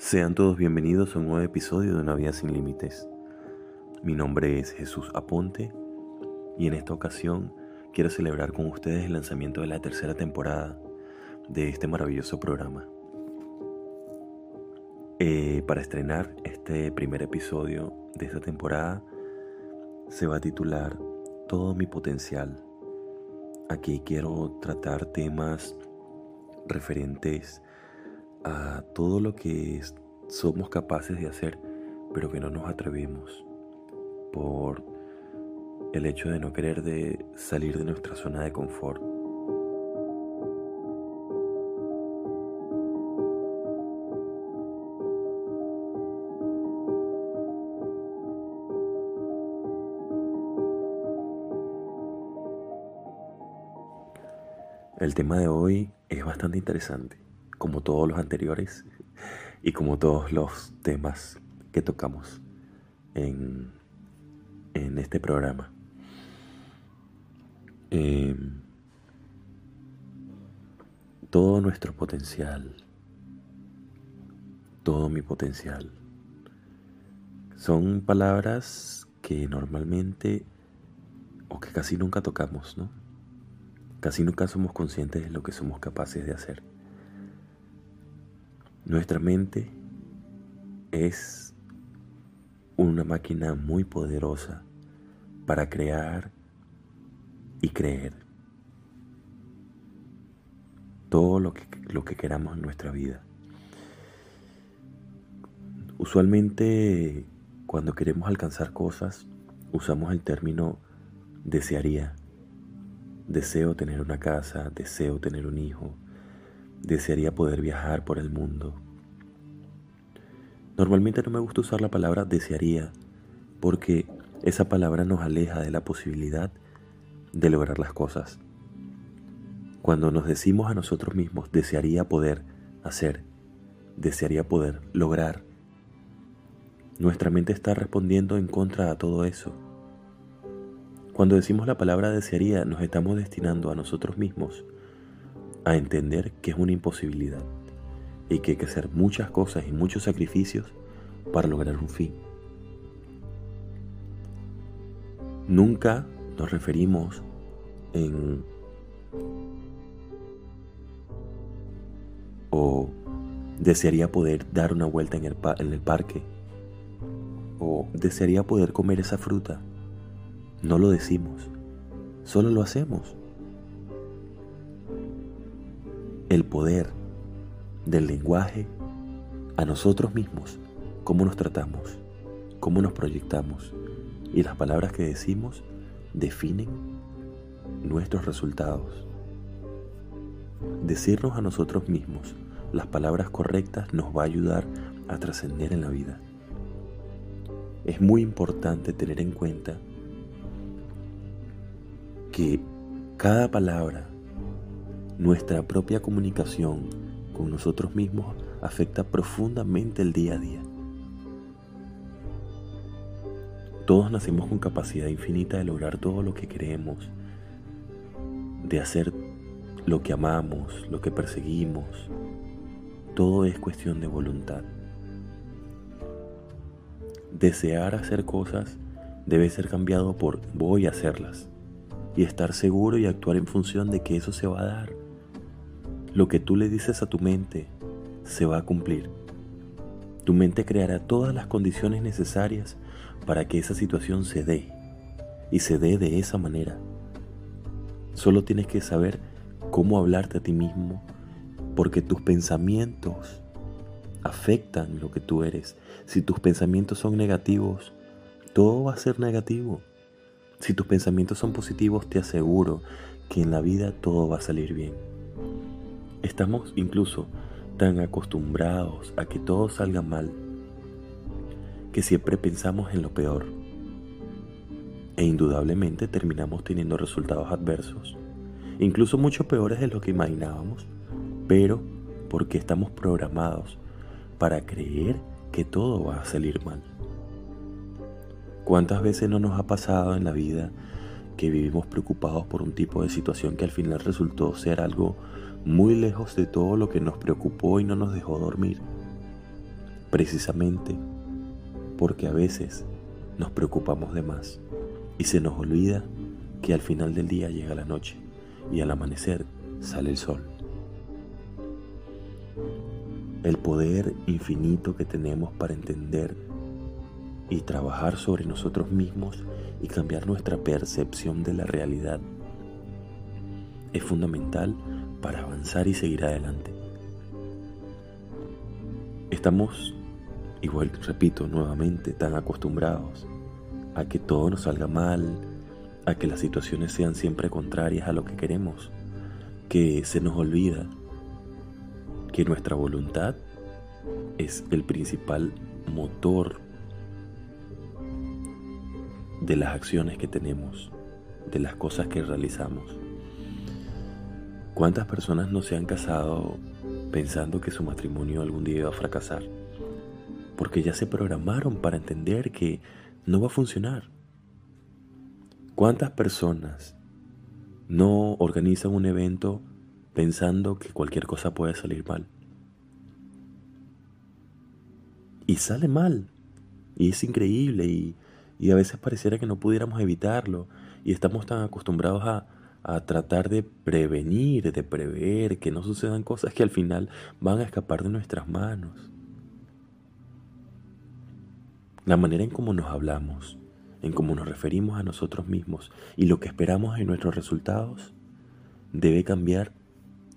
Sean todos bienvenidos a un nuevo episodio de Una vida sin límites. Mi nombre es Jesús Aponte y en esta ocasión quiero celebrar con ustedes el lanzamiento de la tercera temporada de este maravilloso programa. Eh, para estrenar este primer episodio de esta temporada se va a titular Todo mi potencial. Aquí quiero tratar temas referentes a todo lo que somos capaces de hacer, pero que no nos atrevemos por el hecho de no querer de salir de nuestra zona de confort. El tema de hoy es bastante interesante como todos los anteriores y como todos los temas que tocamos en, en este programa. Em, todo nuestro potencial, todo mi potencial, son palabras que normalmente o que casi nunca tocamos, ¿no? Casi nunca somos conscientes de lo que somos capaces de hacer. Nuestra mente es una máquina muy poderosa para crear y creer todo lo que, lo que queramos en nuestra vida. Usualmente cuando queremos alcanzar cosas usamos el término desearía. Deseo tener una casa, deseo tener un hijo, Desearía poder viajar por el mundo. Normalmente no me gusta usar la palabra desearía porque esa palabra nos aleja de la posibilidad de lograr las cosas. Cuando nos decimos a nosotros mismos, desearía poder hacer, desearía poder lograr, nuestra mente está respondiendo en contra a todo eso. Cuando decimos la palabra desearía, nos estamos destinando a nosotros mismos a entender que es una imposibilidad y que hay que hacer muchas cosas y muchos sacrificios para lograr un fin. Nunca nos referimos en o desearía poder dar una vuelta en el, en el parque o desearía poder comer esa fruta. No lo decimos, solo lo hacemos. El poder del lenguaje a nosotros mismos, cómo nos tratamos, cómo nos proyectamos y las palabras que decimos definen nuestros resultados. Decirnos a nosotros mismos las palabras correctas nos va a ayudar a trascender en la vida. Es muy importante tener en cuenta que cada palabra nuestra propia comunicación con nosotros mismos afecta profundamente el día a día. Todos nacemos con capacidad infinita de lograr todo lo que queremos, de hacer lo que amamos, lo que perseguimos. Todo es cuestión de voluntad. Desear hacer cosas debe ser cambiado por voy a hacerlas y estar seguro y actuar en función de que eso se va a dar. Lo que tú le dices a tu mente se va a cumplir. Tu mente creará todas las condiciones necesarias para que esa situación se dé y se dé de esa manera. Solo tienes que saber cómo hablarte a ti mismo porque tus pensamientos afectan lo que tú eres. Si tus pensamientos son negativos, todo va a ser negativo. Si tus pensamientos son positivos, te aseguro que en la vida todo va a salir bien. Estamos incluso tan acostumbrados a que todo salga mal que siempre pensamos en lo peor e indudablemente terminamos teniendo resultados adversos, incluso mucho peores de lo que imaginábamos, pero porque estamos programados para creer que todo va a salir mal. ¿Cuántas veces no nos ha pasado en la vida que vivimos preocupados por un tipo de situación que al final resultó ser algo muy lejos de todo lo que nos preocupó y no nos dejó dormir. precisamente porque a veces nos preocupamos de más y se nos olvida que al final del día llega la noche y al amanecer sale el sol. El poder infinito que tenemos para entender y trabajar sobre nosotros mismos y cambiar nuestra percepción de la realidad es fundamental para avanzar y seguir adelante. Estamos, igual repito nuevamente, tan acostumbrados a que todo nos salga mal, a que las situaciones sean siempre contrarias a lo que queremos, que se nos olvida que nuestra voluntad es el principal motor de las acciones que tenemos, de las cosas que realizamos. ¿Cuántas personas no se han casado pensando que su matrimonio algún día iba a fracasar? Porque ya se programaron para entender que no va a funcionar. ¿Cuántas personas no organizan un evento pensando que cualquier cosa puede salir mal? Y sale mal. Y es increíble y, y, a veces pareciera que no pudiéramos evitarlo. Y estamos tan acostumbrados a, a tratar de prevenir, de prever que no sucedan cosas que al final van a escapar de nuestras manos. La manera en cómo nos hablamos, en cómo nos referimos a nosotros mismos y lo que esperamos en nuestros resultados debe cambiar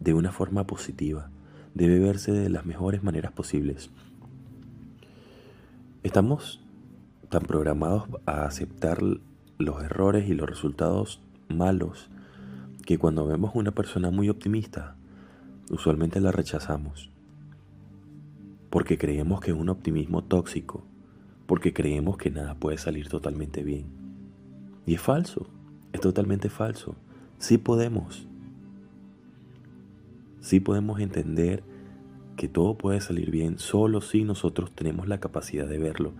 de una forma positiva, debe verse de las mejores maneras posibles. Estamos tan programados a aceptar los errores y los resultados malos que cuando vemos una persona muy optimista, usualmente la rechazamos. Porque creemos que es un optimismo tóxico porque creemos que nada puede salir totalmente bien. Y es falso, es totalmente falso. Sí podemos. Sí podemos entender que todo puede salir bien solo si nosotros tenemos la capacidad de verlo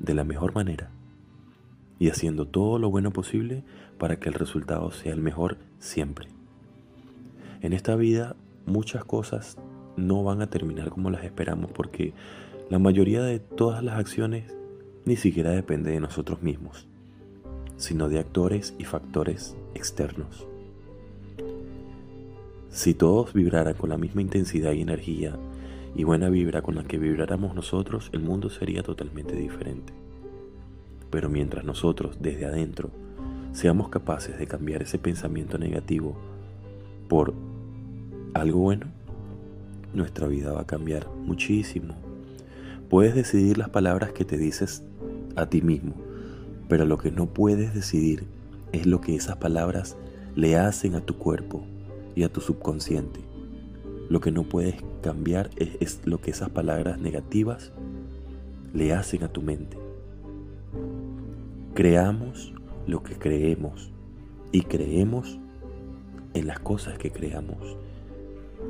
de la mejor manera y haciendo todo lo bueno posible para que el resultado sea el mejor siempre. En esta vida muchas cosas no van a terminar como las esperamos porque la mayoría de todas las acciones ni siquiera depende de nosotros mismos, sino de actores y factores externos. Si todos vibraran con la misma intensidad y energía y buena vibra con la que vibráramos nosotros, el mundo sería totalmente diferente. Pero mientras nosotros, desde adentro, seamos capaces de cambiar ese pensamiento negativo por algo bueno, nuestra vida va a cambiar muchísimo. Puedes decidir las palabras que te dices a ti mismo, pero lo que no puedes decidir es lo que esas palabras le hacen a tu cuerpo y a tu subconsciente. Lo que no puedes cambiar es, lo que esas palabras negativas le hacen a tu mente. Creamos lo que creemos y creemos en las cosas que creamos.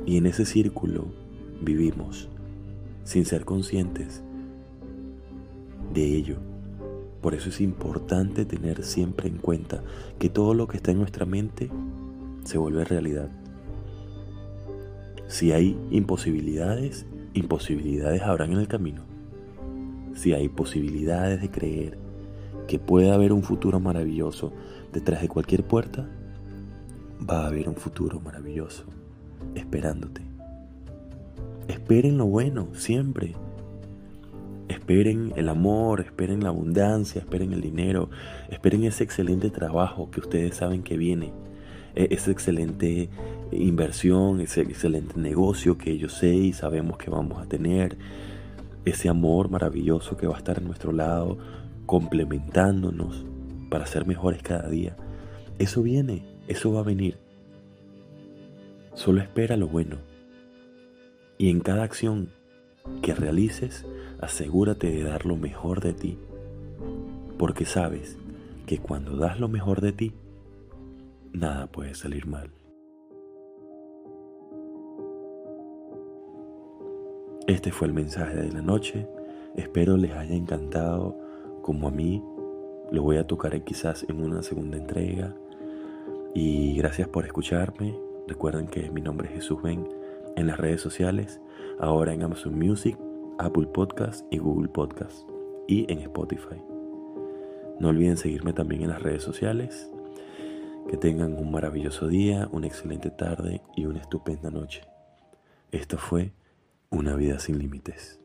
Y en ese círculo vivimos sin ser conscientes de ello. Por eso es importante tener siempre en cuenta que todo lo que está en nuestra mente se vuelve realidad. Si hay imposibilidades, imposibilidades habrán en el camino. Si hay posibilidades de creer que puede haber un futuro maravilloso detrás de cualquier puerta, va a haber un futuro maravilloso esperándote. Esperen lo bueno siempre. Esperen el amor, esperen la abundancia, esperen el dinero, esperen ese excelente trabajo que ustedes saben que viene, e-, esa excelente inversión, ese excelente negocio que yo sé y sabemos que vamos a tener, ese amor maravilloso que va a estar a nuestro lado, complementándonos para ser mejores cada día. Eso viene, eso va a venir. Solo espera lo bueno. Y en cada acción que realices, asegúrate de dar lo mejor de ti, porque sabes que cuando das lo mejor de ti, nada puede salir mal. Este fue el mensaje de la noche, espero les haya encantado como a mí, lo voy a tocar quizás en una segunda entrega y gracias por escucharme, recuerden que mi nombre es Jesús Ben en las redes sociales, ahora en Amazon Music Apple Podcast y Google Podcast y en Spotify. No olviden seguirme también en las redes sociales. Que tengan un maravilloso día, una excelente tarde y una estupenda noche. Esto fue Una vida sin límites.